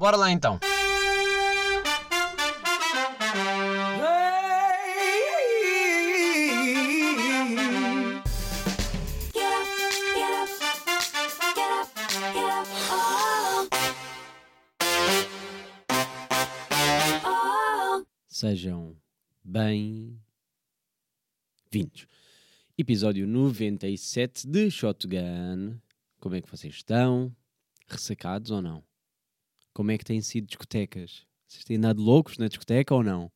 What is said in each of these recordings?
Bora lá então. Sejam bem-vindos. Episódio 97 de Shotgun. Como é que vocês estão? Ressacados ou não? Como é que têm sido discotecas? Vocês têm andado loucos na discoteca ou não?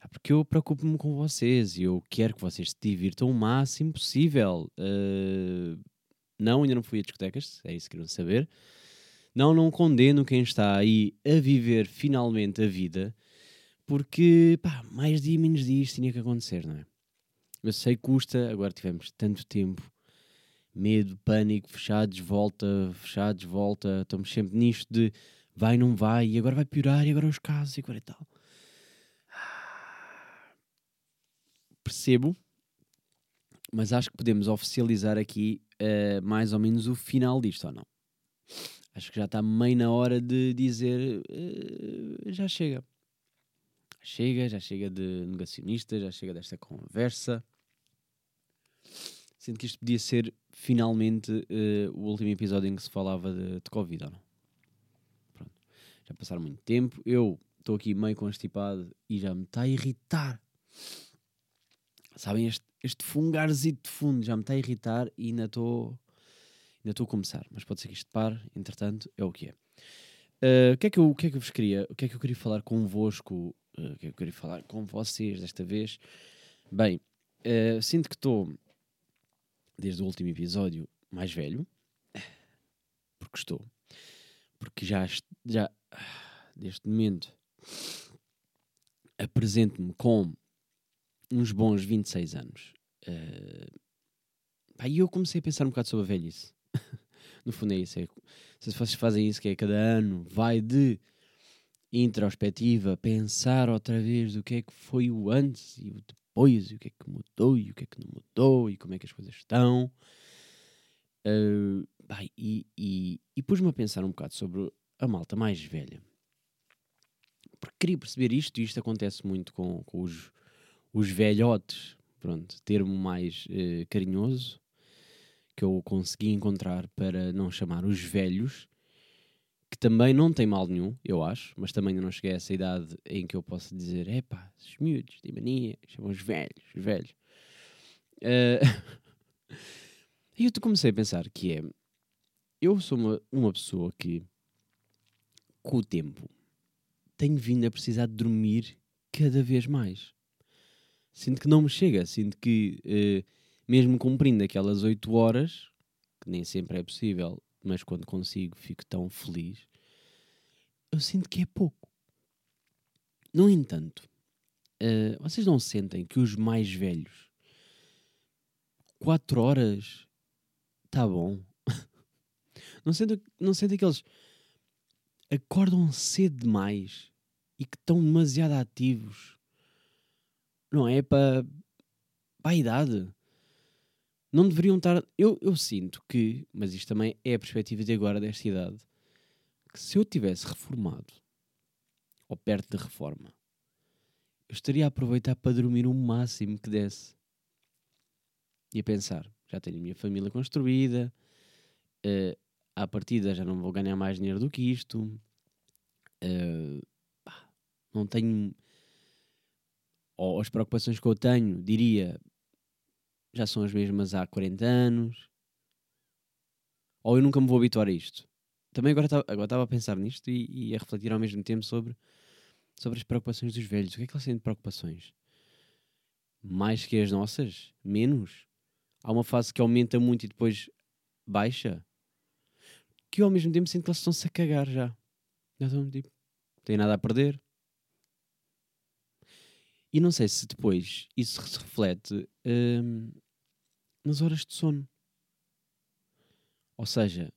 Ah, Porque eu preocupo-me com vocês e eu quero que vocês se divirtam o máximo possível. Uh, não, ainda não fui a discotecas, é isso que queriam saber. Não, não condeno quem está aí a viver finalmente a vida, porque, pá, mais dia menos dia isto tinha que acontecer, não é? Eu sei que custa, agora tivemos tanto tempo, medo, pânico, fechados, volta, fechados, volta, estamos sempre nisto de vai, não vai, e agora vai piorar, e agora os casos, e agora e tal. Percebo, mas acho que podemos oficializar aqui eh, mais ou menos o final disto, ou não? Acho que já está meio na hora de dizer eh, já chega. Chega, já chega de negacionista, já chega desta conversa. Sinto que isto podia ser finalmente eh, o último episódio em que se falava de, de Covid, ou não? Pronto. Já passaram muito tempo. Eu estou aqui meio constipado e já me está a irritar. Sabem, este, este fungarzito de fundo já me está a irritar e ainda estou ainda estou a começar. Mas pode ser que isto pare, entretanto, é o que é. Uh, o, que é que eu, o que é que eu vos queria? O que é que eu queria falar convosco? Uh, o que é que eu queria falar com vocês desta vez? Bem, uh, sinto que estou, desde o último episódio, mais velho. Porque estou. Porque já, já deste momento, apresento-me com uns bons 26 anos. Uh, pá, e eu comecei a pensar um bocado sobre a velhice. no fundo é isso. É, se vocês fazem isso, que é cada ano, vai de introspectiva, pensar outra vez do que é que foi o antes e o depois, e o que é que mudou e o que é que não mudou e como é que as coisas estão. Uh, e e, e pus-me a pensar um bocado sobre a malta mais velha. Porque queria perceber isto, e isto acontece muito com, com os, os velhotes, pronto, termo mais eh, carinhoso que eu consegui encontrar para não chamar os velhos, que também não tem mal nenhum, eu acho, mas também não cheguei a essa idade em que eu posso dizer, epá, esses miúdos, de mania, chamam os velhos, os velhos. Eh, E eu comecei a pensar que é, eu sou uma, uma pessoa que, com o tempo, tenho vindo a precisar de dormir cada vez mais. Sinto que não me chega, sinto que, eh, mesmo cumprindo aquelas 8 horas, que nem sempre é possível, mas quando consigo fico tão feliz, eu sinto que é pouco. No entanto, eh, vocês não sentem que os mais velhos, 4 horas, tá bom? não, sentem, não sentem que eles acordam cedo demais e que estão demasiado ativos? Não é para a idade. Não deveriam estar. Eu, eu sinto que, mas isto também é a perspectiva de agora, desta idade, que se eu tivesse reformado ou perto de reforma, eu estaria a aproveitar para dormir o máximo que desse. E a pensar, já tenho a minha família construída, eh, à partida já não vou ganhar mais dinheiro do que isto, eh, pá, não tenho. Ou as preocupações que eu tenho, diria, já são as mesmas há 40 anos, ou eu nunca me vou habituar a isto. Também agora estava agora a pensar nisto e, e a refletir ao mesmo tempo sobre, sobre as preocupações dos velhos. O que é que eles têm de preocupações? Mais que as nossas? Menos? Há uma fase que aumenta muito e depois baixa? Que eu ao mesmo tempo sinto que eles estão-se a cagar já. Já estão tipo, têm nada a perder. E não sei se depois isso se reflete hum, nas horas de sono. Ou seja,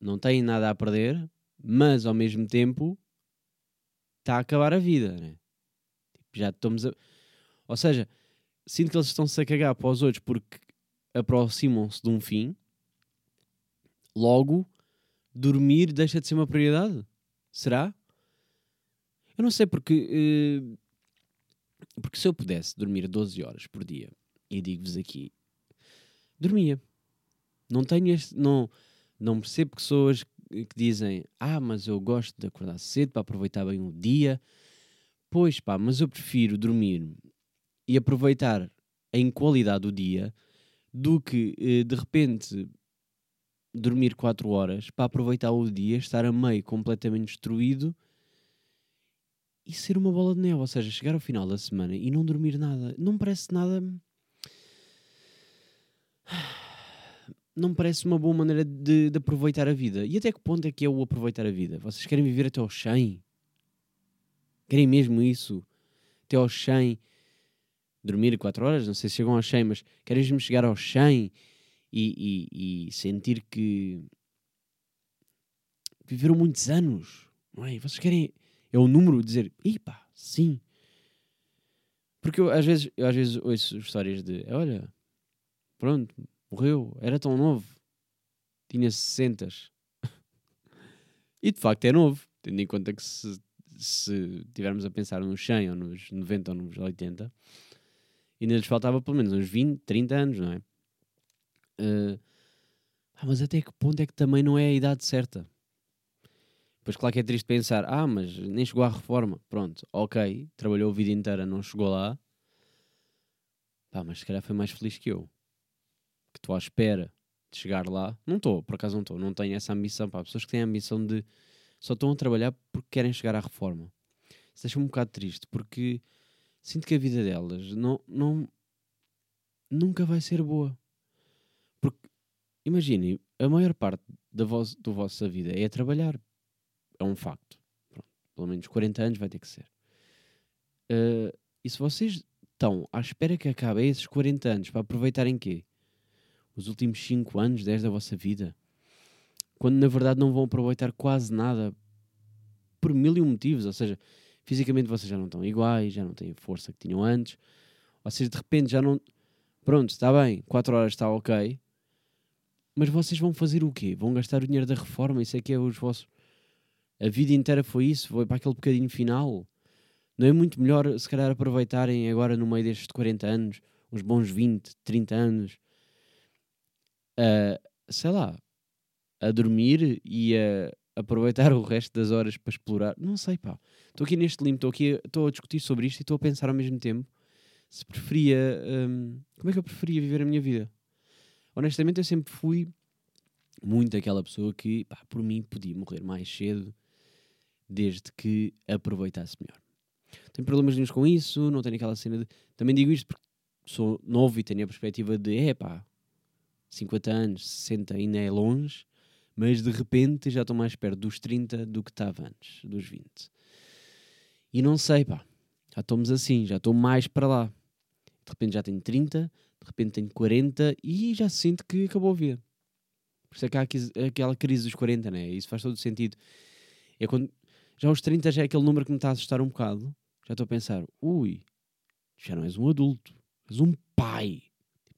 não têm nada a perder, mas ao mesmo tempo está a acabar a vida. Né? Tipo, já estamos a... Ou seja, sinto que eles estão-se a cagar para os outros porque aproximam-se de um fim. Logo, dormir deixa de ser uma prioridade. Será? Eu não sei porque. eh, porque se eu pudesse dormir 12 horas por dia, e digo-vos aqui, dormia. Não tenho este. Não, não percebo pessoas que dizem: Ah, mas eu gosto de acordar cedo para aproveitar bem o dia. Pois pá, mas eu prefiro dormir e aproveitar em qualidade o dia do que eh, de repente dormir 4 horas para aproveitar o dia, estar a meio completamente destruído e ser uma bola de neve. Ou seja, chegar ao final da semana e não dormir nada. Não parece nada. Não me parece uma boa maneira de, de aproveitar a vida. E até que ponto é que é o aproveitar a vida? Vocês querem viver até aos 100? Querem mesmo isso? Até aos 100? Dormir 4 horas? Não sei se chegam aos 100, mas querem mesmo chegar aos 100 e, e- e sentir que viveram muitos anos? Não é? Vocês querem. É o número dizer, pá, sim. Porque eu às vezes, eu às vezes ouço histórias de, olha, pronto, morreu, era tão novo, tinha 60. e de facto é novo, tendo em conta que se, se tivermos a pensar nos 100 ou nos 90 ou nos 80, ainda lhes faltava pelo menos uns 20, 30 anos, não é? Eh, ah, mas até que ponto é que também não é a idade certa? Pois claro que é triste pensar, ah, mas nem chegou à reforma. Pronto, ok, trabalhou a vida inteira, não chegou lá. Pá, mas se calhar foi mais feliz que eu. Que estou à espera de chegar lá. Não estou, por acaso não estou, não tenho essa ambição. Pá, pessoas que têm a ambição de só estão a trabalhar porque querem chegar à reforma. Isso deixa-me um bocado triste, porque sinto que a vida delas não, não, nunca vai ser boa. Porque, imaginem, a maior parte da, vos, da vossa vida é trabalhar. É um facto. Pronto, pelo menos 40 anos vai ter que ser. Eh, e se vocês estão à espera que acabe esses 40 anos para aproveitarem quê? Os últimos 5 anos, 10 da vossa vida? Quando na verdade não vão aproveitar quase nada por mil e um motivos. Ou seja, fisicamente vocês já não estão iguais, já não têm a força que tinham antes. Vocês de repente já não. Pronto, está bem, 4 horas está ok. Mas vocês vão fazer o quê? Vão gastar o dinheiro da reforma? Isso é que é os vossos. A vida inteira foi isso? Foi para aquele bocadinho final? Não é muito melhor, se calhar, aproveitarem agora no meio destes 40 anos, uns bons 20, 30 anos, a, sei lá, a dormir e a aproveitar o resto das horas para explorar? Não sei, pá. Estou aqui neste limbo, estou aqui, estou a discutir sobre isto e estou a pensar ao mesmo tempo se preferia. hum, como é que eu preferia viver a minha vida? Honestamente, eu sempre fui muito aquela pessoa que, pá, por mim, podia morrer mais cedo desde que aproveitasse melhor. Tenho problemas nenhums com isso, não tenho aquela cena de. Também digo isto porque sou novo e tenho a perspectiva de, é pá, 50 anos, 60 ainda é longe, mas de repente já estou mais perto dos 30 do que estava antes, dos 20. E não sei, pá, já estamos assim, já estou mais para lá. De repente já tenho 30, de repente tenho 40 e já sinto que acabou a vida. Por isso é que há aquela crise dos 40, né? Isso faz todo sentido. É quando, já aos 30 já é aquele número que me está a assustar um bocado. Já estou a pensar, ui, já não és um adulto, és um pai.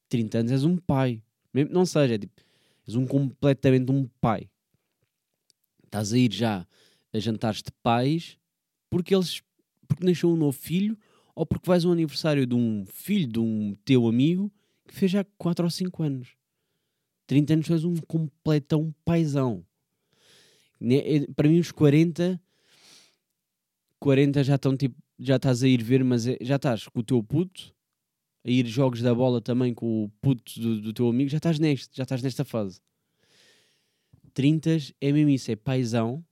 30 anos és um pai. Mesmo não seja, é tipo, és um completamente um pai. Estás a ir já a jantares de pais porque eles porque nasceu um novo filho ou porque vais ao aniversário de um filho de um teu amigo que fez já 4 ou 5 anos. 30 anos és um completão paizão. Ne- é- Para mim, os 40, 40 já estão tipo, já estás a ir ver, mas é- já estás com o teu puto, a ir jogos da bola também com o puto do, do teu amigo, já estás neste, já estás nesta fase. 30 é mesmo isso, é paizão.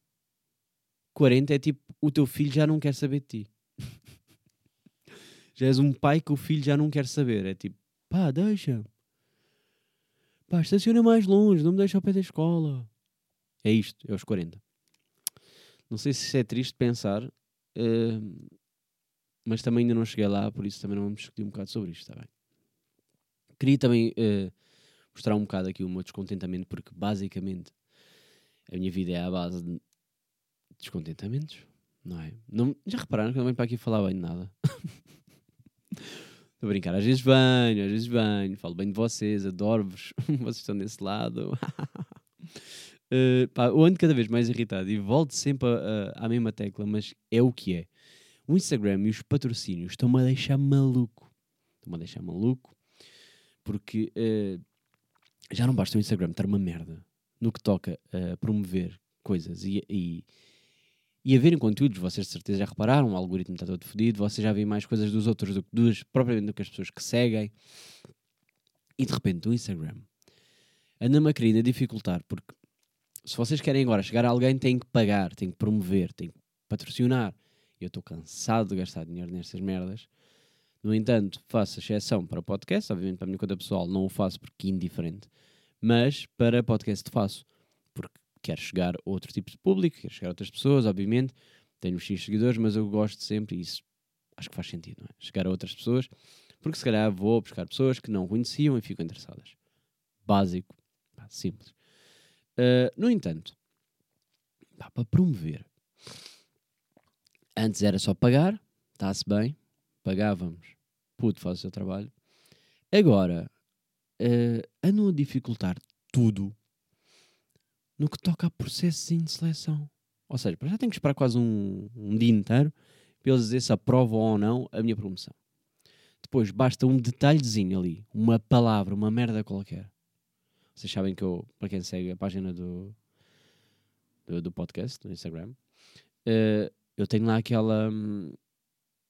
40 é tipo, o teu filho já não quer saber de ti. já és um pai que o filho já não quer saber. É tipo, pá, deixa. Pá, estaciona mais longe, não me deixa ao pé da escola. É isto, é aos 40. Não sei se é triste pensar, eh, mas também ainda não cheguei lá, por isso também não vamos discutir um bocado sobre isto, está bem? Queria também eh, mostrar um bocado aqui o meu descontentamento, porque basicamente a minha vida é à base de descontentamentos, não é? Não, já repararam que eu não venho para aqui falar bem de nada? Estou a brincar, às vezes venho, às vezes venho, falo bem de vocês, adoro-vos, vocês estão desse lado. Uh, pá, eu ando cada vez mais irritado e volto sempre a- a- à mesma tecla, mas é o que é. O Instagram e os patrocínios estão-me a deixar maluco. Estão-me a deixar maluco porque uh, já não basta o Instagram estar uma merda no que toca a promover coisas e, e, e a verem conteúdos. Vocês de certeza já repararam, o algoritmo está todo fodido, vocês já veem mais coisas dos outros do que dos, propriamente do que as pessoas que seguem. E de repente o Instagram anda-me a querer dificultar, porque se vocês querem agora chegar a alguém, têm que pagar, têm que promover, têm que patrocinar. Eu estou cansado de gastar dinheiro nestas merdas. No entanto, faço exceção para podcast, obviamente para a minha conta pessoal não o faço porque é indiferente, mas para podcast faço, porque quero chegar a outro tipo de público, quero chegar a outras pessoas, obviamente. Tenho X seguidores, mas eu gosto sempre, e isso acho que faz sentido, não é? Chegar a outras pessoas, porque se calhar vou buscar pessoas que não conheciam e ficam interessadas. Básico, simples. Uh, no entanto, pá, para promover, antes era só pagar, está-se bem, pagávamos, puto, faz o seu trabalho. Agora, uh, andam a dificultar tudo no que toca a processozinho de seleção. Ou seja, para já tenho que esperar quase um, um dia inteiro para eles dizer se aprovam ou não a minha promoção. Depois basta um detalhezinho ali, uma palavra, uma merda qualquer. Vocês sabem que eu, para quem segue a página do, do, do podcast, do Instagram, eh, eu tenho lá aquela. hum,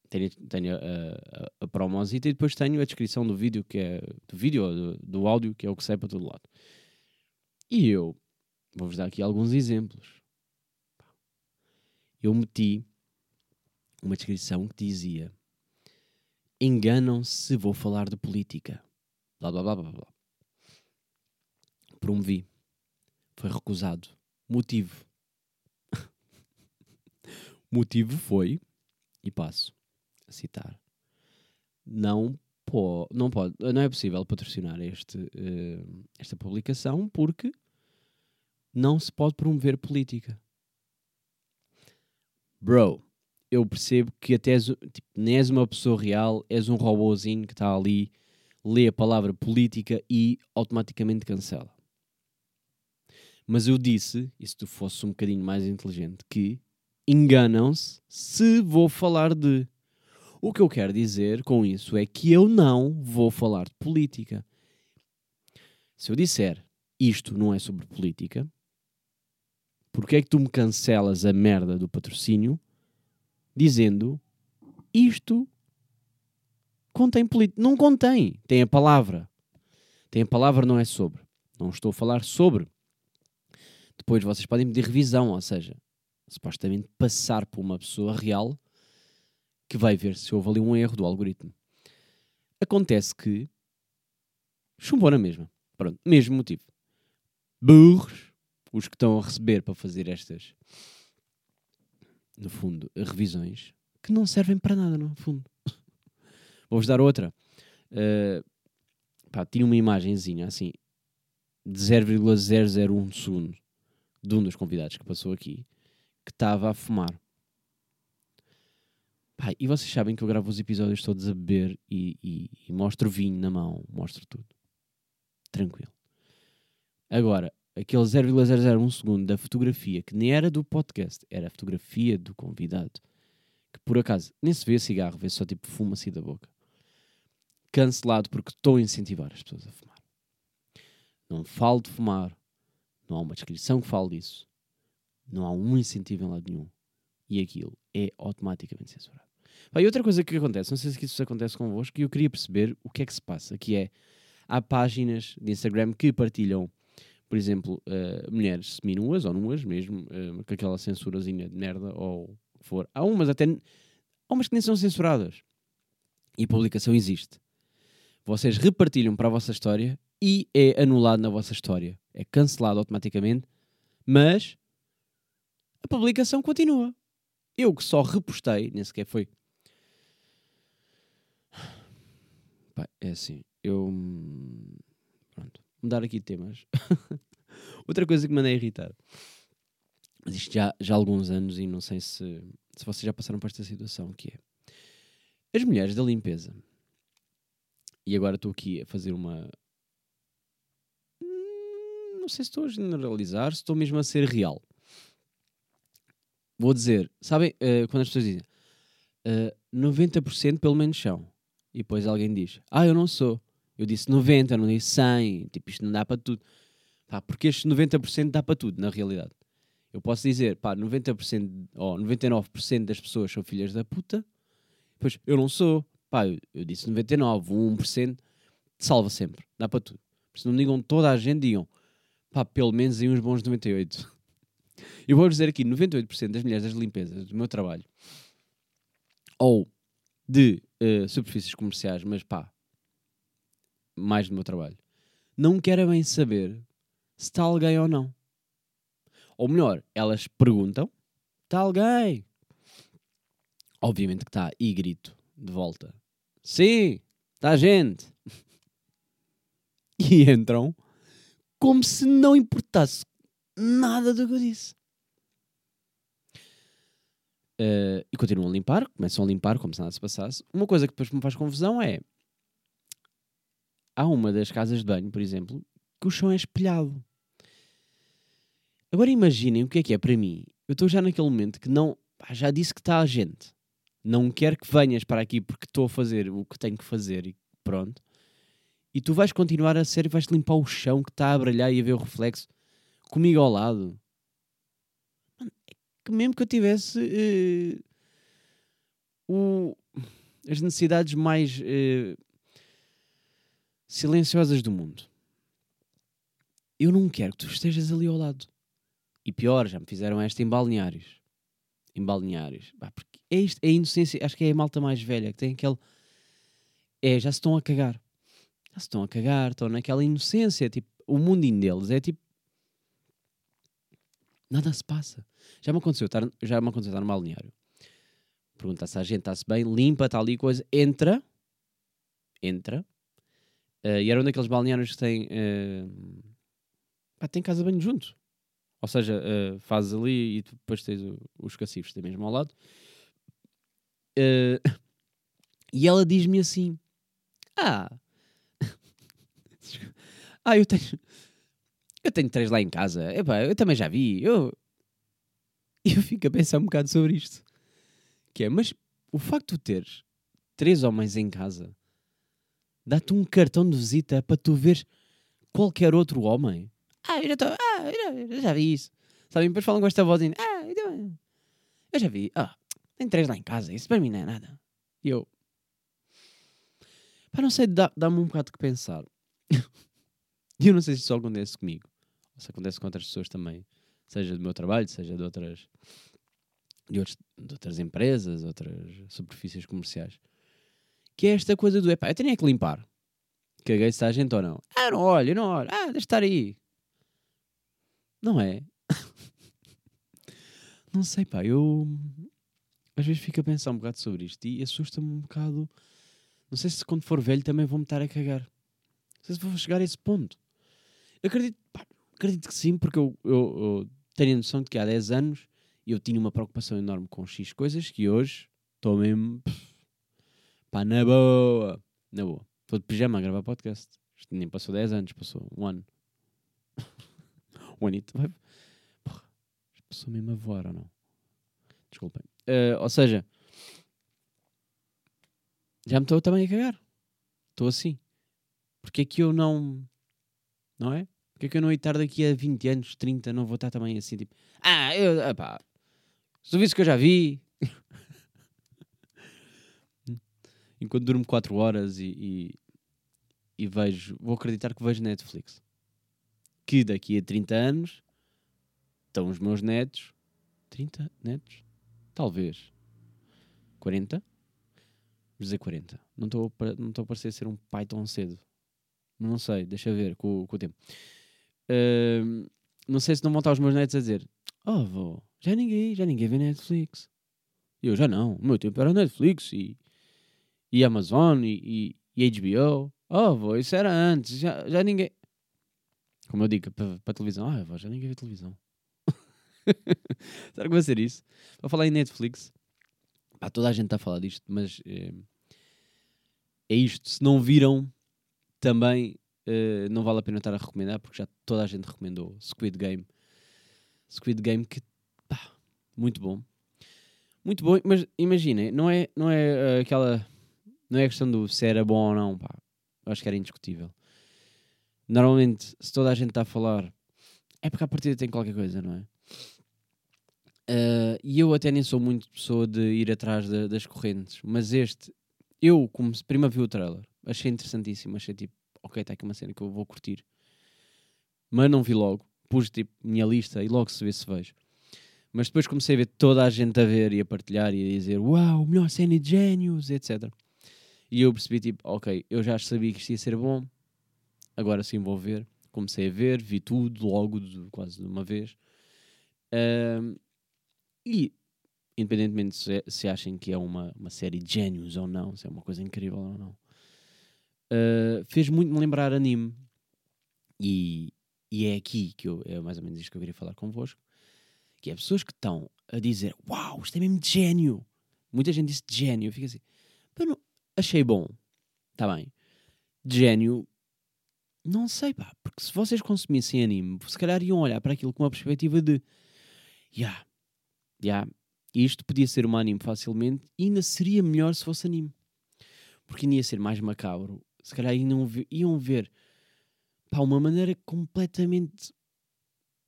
tenho, tenho a, a, a promosita e depois tenho a descrição do vídeo, que é. Do vídeo, do, do áudio, que é o que sai para todo lado. E eu vou-vos dar aqui alguns exemplos. Eu meti uma descrição que dizia: Enganam-se se vou falar de política. Blá blá blá blá blá. Promovi. Foi recusado. Motivo. Motivo foi, e passo a citar, não, po não, pode, não é possível patrocinar este, eh, esta publicação porque não se pode promover política. Bro, eu percebo que até és, tipo, nem és uma pessoa real, és um robôzinho que está ali, lê a palavra política e automaticamente cancela. Mas eu disse, e se tu fosse um bocadinho mais inteligente, que enganam-se se vou falar de. O que eu quero dizer com isso é que eu não vou falar de política. Se eu disser isto não é sobre política, porque é que tu me cancelas a merda do patrocínio dizendo isto contém política? Não contém, tem a palavra. Tem a palavra, não é sobre. Não estou a falar sobre. Depois vocês podem pedir revisão, ou seja, supostamente passar por uma pessoa real que vai ver se houve ali um erro do algoritmo. Acontece que chumbou na mesma. Pronto, mesmo motivo. Burros, os que estão a receber para fazer estas, no fundo, revisões, que não servem para nada, no fundo. Vou-vos dar outra. Uh, pá, tinha uma imagenzinha assim, de 0,001 segundo de um dos convidados que passou aqui, que estava a fumar. Pá, e vocês sabem que eu gravo os episódios todos a beber e, e, e mostro vinho na mão, mostro tudo. Tranquilo. Agora, aquele 0,001 segundo da fotografia, que nem era do podcast, era a fotografia do convidado, que por acaso nem se vê cigarro, vê só tipo fuma-se da boca. Cancelado porque estou a incentivar as pessoas a fumar. Não falo de fumar, não há uma descrição que fale disso, não há um incentivo em lado nenhum. E aquilo é automaticamente censurado. E outra coisa que acontece, não sei se isso acontece convosco, que eu queria perceber o que é que se passa, que é, há páginas de Instagram que partilham, por exemplo, uh, mulheres seminuas ou nuas mesmo, uh, com aquela censurazinha de merda ou o que for. Há umas até, há umas que nem são censuradas. E a publicação existe. Vocês repartilham para a vossa história e é anulado na vossa história. É cancelado automaticamente, mas a publicação continua. Eu que só repostei, nem sequer foi. Pá, é assim, eu. hum, Pronto, mudar aqui de temas. Outra coisa que me mandei irritar. Mas isto já, já há alguns anos e não sei se, se vocês já passaram por esta situação, que é as mulheres da limpeza. E agora estou aqui a fazer uma. hum, não sei se estou a generalizar, se estou mesmo a ser real. Vou dizer, sabem, eh, quando as pessoas dizem eh, 90% pelo menos são, e depois alguém diz, ah, eu não sou. Eu disse 90, não disse 100, tipo, isto não dá para tudo. Pá, porque estes 90% dá para tudo, na realidade. Eu posso dizer, pá, 90% ou 99% das pessoas são filhas da puta, depois eu não sou. Pá, eu, eu disse 99, 1%, salva sempre, dá para tudo. Se não digam toda a gente, digam, pá, pelo menos aí uns bons 98. Eu vou dizer aqui, 98% das mulheres das limpezas do meu trabalho, ou de eh, superfícies comerciais, mas pá, mais do meu trabalho, não querem bem saber se está alguém ou não. Ou melhor, elas perguntam: está alguém? Obviamente que está, e grito de volta: sim, está gente. E entram como se não importasse nada do que eu disse. Eh, e continuam a limpar, começam a limpar como se nada se passasse. Uma coisa que depois me faz confusão é. Há uma das casas de banho, por exemplo, que o chão é espelhado. Agora imaginem o que é que é para mim. Eu estou já naquele momento que não. pá, já disse que está a gente. Não quero que venhas para aqui porque estou a fazer o que tenho que fazer e pronto. E tu vais continuar a ser e vais limpar o chão que está a brilhar e a ver o reflexo comigo ao lado. É que mesmo que eu tivesse eh, o- as necessidades mais eh, silenciosas do mundo, eu não quero que tu estejas ali ao lado. E pior, já me fizeram esta em balneários. Em balneários. Pá, porque é isto, é a inocência. Acho que é a malta mais velha que tem aquele. É, já se estão a cagar. Já se estão a cagar, estão naquela inocência. Tipo, o mundinho deles é tipo. Nada se passa. Já me aconteceu estar, já me aconteceu estar no balneário. Perguntar se a gente está-se bem, limpa, está ali coisa. Entra. Entra. eh, e era um daqueles balneários que tem. eh, pá, tem casa banho junto. Ou seja, eh, fazes ali e depois tens o- os cacifes tem mesmo ao lado. Eh, e ela diz-me assim: Ah, ah, eu tenho, eu tenho três lá em casa. Epá, eu também já vi. Eu, eu fico a pensar um bocado sobre isto. Que é, mas o facto de teres três homens em casa dá-te um cartão de visita para tu veres qualquer outro homem. Ah, eu já, tô, ah, eu já, eu já vi isso. Sabem? Depois falam com esta vozinha. Ah, eu, eu já vi. Ah, tem três lá em casa. Isso para mim não é nada. E eu. Pá, não sei, dá- dá-me um bocado que pensar. E eu não sei se isso acontece comigo. Se acontece com outras pessoas também. Seja do meu trabalho, seja de outras, de, outros- de outras empresas, outras superfícies comerciais. Que é esta coisa do, epá, eu tenho é que limpar. Caguei se está gente ou não. Ah, não olho, não olho. Ah, deixa estar aí. Não é? não sei, pá, eu às vezes fico a pensar um bocado sobre isto e assusta-me um bocado. Não sei se quando for velho também vou-me estar a cagar. Não sei se vou chegar a esse ponto. Acredito, acredito que sim, porque eu, eu, eu tenho a noção de que há 10 anos eu tinha uma preocupação enorme com X coisas que hoje estou mesmo. pff, Pá, na boa. Na boa. Estou de pijama a gravar podcast. Isto nem passou 10 anos, passou um ano. um anito. Porra, passou mesmo a voar ou não? Desculpem. Eh, ou seja, já me estou também a cagar. Estou assim. Porque é que eu não. Não é? Porque é que eu não de estar daqui a 20 anos, 30, não vou estar também assim, tipo. Ah, eu. Epá, serviço que eu já vi. Enquanto durmo 4 horas e, e, e vejo. Vou acreditar que vejo Netflix. Que daqui a 30 anos estão os meus netos. 30 netos? Talvez. 40? Vou dizer 40. Não estou a parecer ser um pai tão cedo. Não sei, deixa ver com, com o tempo. Não sei se não vão estar os meus netos a dizer: Oh, avô, já ninguém, já ninguém vê Netflix. Eu já não. O meu tempo era Netflix e, e Amazon e, e, e HBO. Oh, avô, isso era antes. Já, já ninguém. Como eu digo para a televisão: Ah, avô, já ninguém vê televisão. Será que vai ser isso? Para falar em Netflix, pá, toda a gente está a falar disto, mas eh, é isto. Se não viram, também eh, não vale a pena estar a recomendar porque já toda a gente recomendou Squid Game. Squid Game que, pá, muito bom. Muito bom, mas imaginem, não é, não é eh, aquela. Não é a questão do se era bom ou não, pá. Eu acho que era indiscutível. Normalmente, se toda a gente está a falar, é porque a partida tem qualquer coisa, não é? Eh, e eu até nem sou muito pessoa de ir atrás da- das correntes, mas este, eu, como primeiro vi o trailer, achei interessantíssimo, achei tipo, ok, está aqui uma cena que eu vou curtir, mas não vi logo, pus tipo minha lista e logo se vê se vejo. Mas depois comecei a ver toda a gente a ver e a partilhar e a dizer uau, melhor cena de génios, etc. E eu percebi tipo, ok, eu já sabia que isto ia ser bom, agora sim vou ver. Comecei a ver, vi tudo logo, de- quase de uma vez. Ahm, e, independentemente se, se achem que é uma, uma série de génios ou não, se é uma coisa incrível ou não, ah, fez muito me lembrar anime. E, e é aqui que eu, é mais ou menos isto que eu queria falar convosco. Que é pessoas que estão a dizer Uau, isto é mesmo de gênio. Muita gente disse de gênio. Eu fico assim, "Pá, não- achei bom. Está bem. De gênio, não sei, pá. Porque se vocês consumissem anime, se calhar iam olhar para aquilo com uma perspectiva de Ya, ya, isto podia ser um anime facilmente e ainda seria melhor se fosse anime. Porque ainda ia ser mais macabro. Se calhar iam ver, iam ver. Pá, uma maneira completamente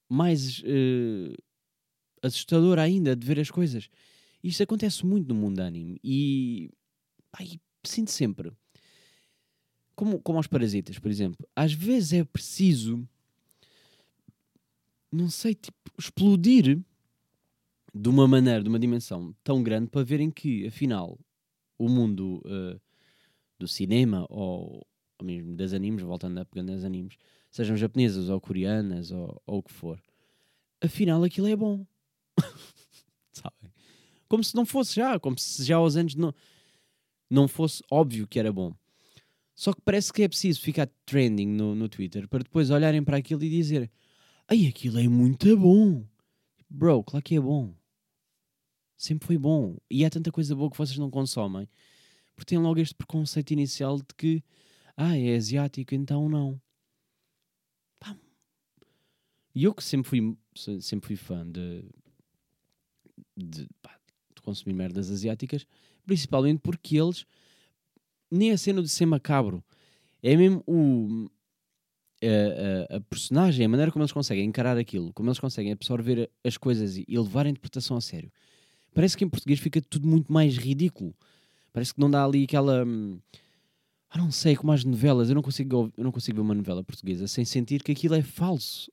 mais eh, assustadora ainda de ver as coisas. Isto acontece muito no mundo anime e, pá, e sinto sempre, como, como aos parasitas, por exemplo, às vezes é preciso, não sei, tipo, explodir de uma maneira, de uma dimensão tão grande para verem que, afinal, o mundo eh, do cinema ou, ou mesmo das animes, voltando a pegando nas animes, sejam japonesas ou coreanas ou, ou o que for, afinal aquilo é bom. Sabem? Como se não fosse já, como se já aos anos não, não fosse óbvio que era bom. Só que parece que é preciso ficar trending no, no Twitter para depois olharem para aquilo e dizer Ai, aquilo é muito bom. Bro, claro que é bom. Sempre foi bom. E há tanta coisa boa que vocês não consomem. Porque têm logo este preconceito inicial de que ah, é asiático, então não. E eu que sempre fui, se- sempre fui fã de, de, pá, de consumir merdas asiáticas, principalmente porque eles, nem a cena de ser macabro, é mesmo o, a, a- a personagem, a maneira como eles conseguem encarar aquilo, como eles conseguem absorver as coisas e levar a interpretação a sério. Parece que em português fica tudo muito mais ridículo. Parece que não dá ali aquela. hum, Ah, não sei, como as novelas. Eu não consigo, eu não consigo ver uma novela portuguesa sem sentir que aquilo é falso.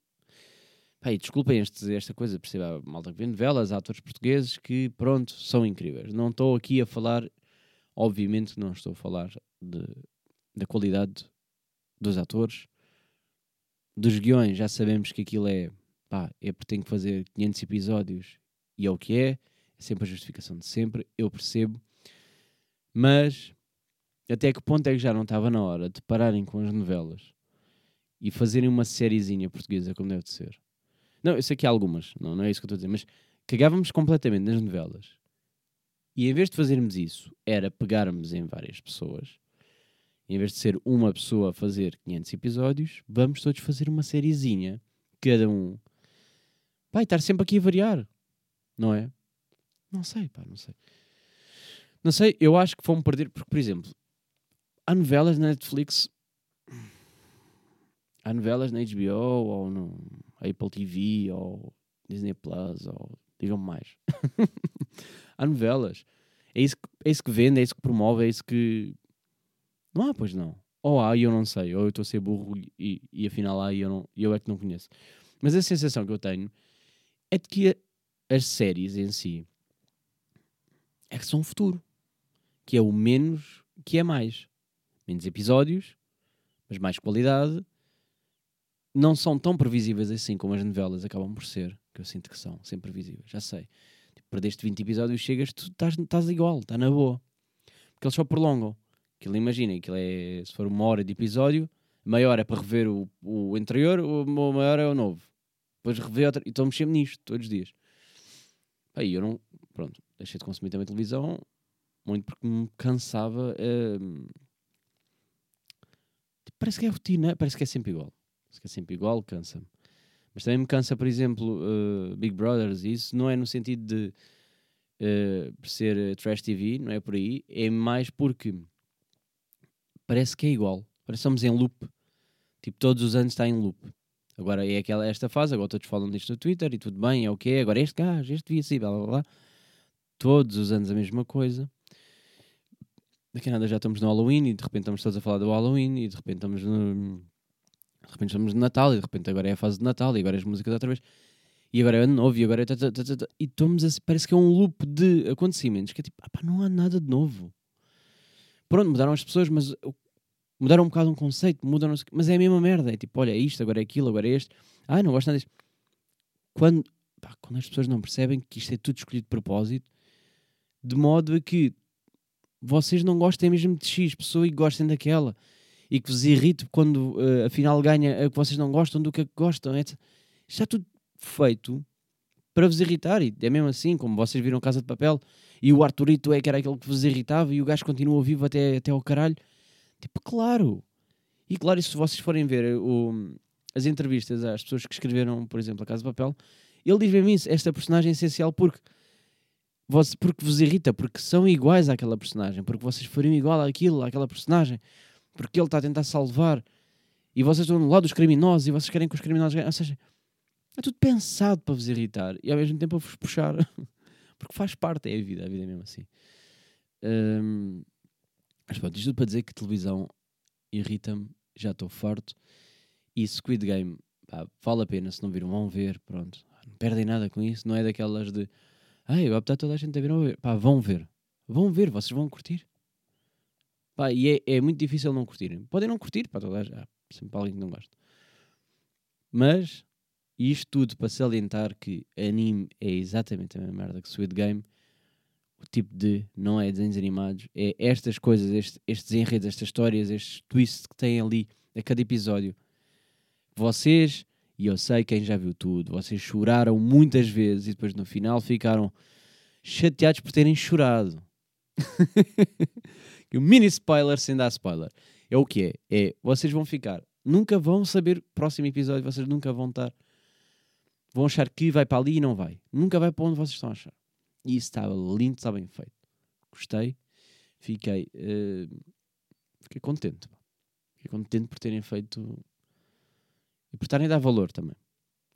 Pai, desculpem este, esta coisa, perceba, malta que vê novelas, há atores portugueses que, pronto, são incríveis. Não estou aqui a falar, obviamente, não estou a falar de, da qualidade dos atores, dos guiões. Já sabemos que aquilo é, pá, é porque tem que fazer 500 episódios e é o que é, é sempre a justificação de sempre, eu percebo, mas até que ponto é que já não estava na hora de pararem com as novelas e fazerem uma sériezinha portuguesa como deve de ser? Não, eu sei que há algumas, não, não é isso que eu estou a dizer, mas cagávamos completamente nas novelas. E em vez de fazermos isso, era pegarmos em várias pessoas, em vez de ser uma pessoa a fazer 500 episódios, vamos todos fazer uma sériezinha, cada um. Vai estar sempre aqui a variar, não é? Não sei, pá, não sei. Não sei, eu acho que vão perder, porque, por exemplo, há novelas na Netflix, há novelas na HBO ou no Apple TV ou Disney Plus ou digam mais. há novelas. É isso, que, é isso que vende, é isso que promove, é isso que. Não há, pois não. Ou há e eu não sei, ou eu estou a ser burro e, e afinal há e eu, não, eu é que não conheço. Mas a sensação que eu tenho é de que a- as séries em si é que são o futuro. Que é o menos que é mais. Menos episódios, mas mais qualidade. Não são tão previsíveis assim como as novelas acabam por ser, que eu sinto que são, sempre previsíveis, já sei. Tipo, perdeste 20 episódios, chegas, tu estás, estás igual, está na boa. Porque eles só prolongam. Aquilo, imagina, aquilo é, se for uma hora de episódio, meia hora é para rever o, o anterior, o meia hora é o novo. Depois rever outra, e estou mexendo nisto todos os dias. Aí eu não, pronto, deixei de consumir também televisão, muito porque me cansava tipo, parece que é rotina, parece que é sempre igual. Parece que é sempre igual, cansa-me. Mas também me cansa, por exemplo, uh, Big Brothers, isso não é no sentido de uh, ser uh, trash TV, não é por aí, é mais porque parece que é igual. Parece que estamos em loop. Tipo, todos os anos está em loop. Agora é aquela, esta fase, agora todos falam disto no Twitter e tudo bem, é o que é. Agora este gajo, este devia ser, blá blá blá. Todos os anos a mesma coisa. Daqui a nada já estamos no Halloween e de repente estamos todos a falar do Halloween e de repente estamos no. De repente estamos no Natal e de repente agora é a fase de Natal e agora as músicas outra vez. E agora é ano novo e agora é. tata, tata, tata. E estamos a, parece que é um loop de acontecimentos que é tipo, ah, pá, não há nada de novo. Pronto, mudaram as pessoas, mas mudaram um bocado um conceito, mudam, mas é a mesma merda. É tipo, olha, é isto, agora é aquilo, agora é este. Ah, não gosto nada disto. Quando, pá, quando as pessoas não percebem que isto é tudo escolhido de propósito, de modo a que vocês não gostem mesmo de X pessoa e gostem daquela. E que vos irrite quando eh, afinal ganha a que vocês não gostam do que a que gostam. etc. Está tudo feito para vos irritar. E é mesmo assim, como vocês viram Casa de Papel e o Arturito é que era aquele que vos irritava e o gajo continua vivo até, até ao caralho. Tipo, claro. E claro, e se vocês forem ver eh, o- as entrevistas às pessoas que escreveram, por exemplo, a Casa de Papel, ele diz mesmo isso, esta personagem é essencial porque, porque vos irrita, porque são iguais àquela personagem, porque vocês fariam igual àquilo, àquela personagem, porque ele está a tentar salvar e vocês estão do lado dos criminosos e vocês querem que os criminosos ganhem. Ou seja, é tudo pensado para vos irritar e ao mesmo tempo a vos puxar, porque faz parte, é a vida, a vida é mesmo assim. Hum, mas pronto, isto tudo para dizer que televisão irrita-me, já estou farto. E Squid Game, pá, vale a pena, se não viram, vão ver, pronto. Não perdem nada com isso, não é daquelas de ai, agora está toda a gente a ver, não ver. Pá, vão ver, vão ver, vocês vão curtir. Pá, e é, é muito difícil não curtirem. Podem não curtir, pá, toda a gente, há sempre alguém que não gosta. Mas isto tudo para salientar que anime é exatamente a mesma merda que Squid Game. O tipo de não é desenhos animados, é estas coisas, este- estes enredos, estas histórias, estes twists que têm ali a cada episódio. Vocês, e eu sei quem já viu tudo, vocês choraram muitas vezes e depois no final ficaram chateados por terem chorado. o mini spoiler sem dar spoiler. É o que é? É, vocês vão ficar, nunca vão saber próximo episódio, vocês nunca vão estar, vão achar que vai para ali e não vai. Nunca vai para onde vocês estão a achar. E isso estava lindo, está bem feito. Gostei, fiquei, eh, fiquei contente. Fiquei contente por terem feito e por estarem a dar valor também.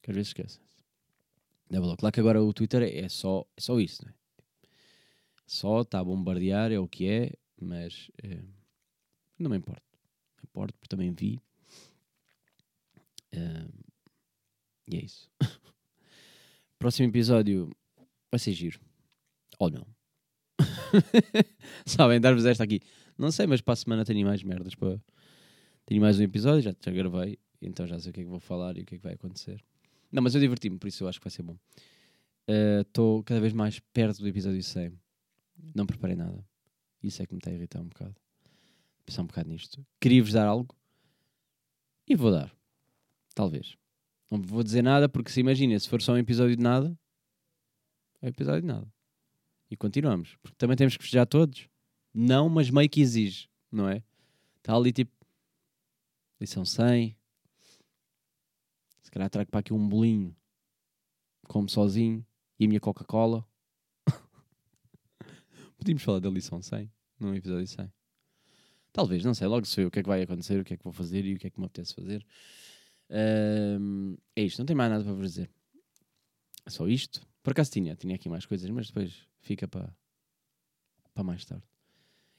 Que às vezes esquecem. Dá valor. Claro que agora o Twitter é é só, é só isso, não é? Só está a bombardear, é o que é, mas eh, não me importo. Não me importo, porque também vi. Eh, e é isso. Próximo episódio vai ser giro. Ou não. Sabem, dar-vos esta aqui. Não sei, mas para a semana tenho mais merdas para. Tenho mais um episódio, já, já gravei, então já sei o que é que vou falar e o que é que vai acontecer. Não, mas eu diverti-me, por isso eu acho que vai ser bom. Estou cada vez mais perto do episódio 100. Não preparei nada. Isso é que me está a irritar um bocado. Pensar um bocado nisto. Queria-vos dar algo e vou dar. Talvez. Não vou dizer nada porque se imagina, se for só um episódio de nada, é um episódio de nada. E continuamos. Porque também temos que festejar todos. Não, mas meio que exige, não é? Está ali tipo. Lição 100. Calhar trago para aqui um bolinho. Como sozinho. E a minha Coca-Cola. Podíamos falar da lição 100 num episódio 100. Talvez, não sei. Logo se vê o que é que vai acontecer, o que é que vou fazer e o que é que me apetece fazer. Ahm, é isto, não tem mais nada para vos dizer. É só isto. Por acaso tinha, tinha aqui mais coisas, mas depois fica para, para mais tarde.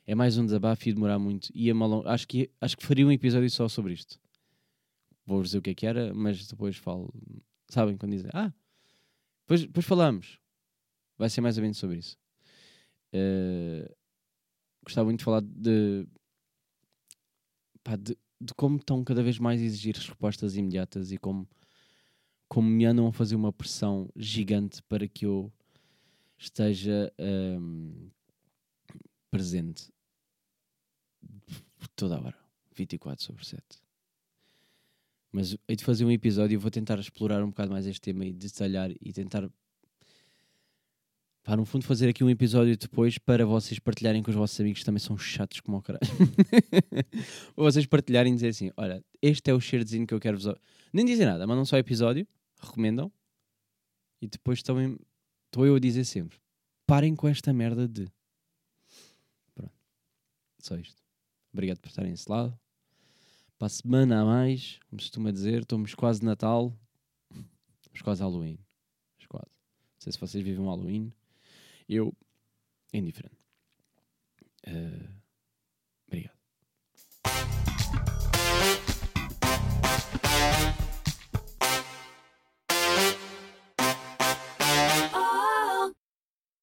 É mais um desabafo e demorar muito. Ia malon... acho, que, acho que faria um episódio só sobre isto. Vou-vos dizer o que é que era, mas depois falo. Sabem quando dizem, ah, depois, depois falamos. Vai ser mais ou menos sobre isso. Eh, gostava muito de falar de, pá, de, de como estão cada vez mais a exigir respostas imediatas e como, como me andam a fazer uma pressão gigante para que eu esteja ahm, presente toda a hora, 24 sobre 7. Mas hei de fazer um episódio e vou tentar explorar um bocado mais este tema e detalhar e tentar Pá, no fundo, fazer aqui um episódio depois para vocês partilharem com os vossos amigos que também são chatos como o caralho. Vocês partilharem e dizer assim: olha, este é o cheirozinho que eu quero vos. Nem dizer nada, mandam só episódio, recomendam e depois também estou eu a dizer sempre: parem com esta merda de. Pronto. Só isto. Obrigado por estarem desse lado. Para a semana a mais, como se costuma dizer, estamos quase Natal. Estamos quase Halloween. Estamos quase. Não sei se vocês vivem um Halloween. Eu, indiferente. Obrigado.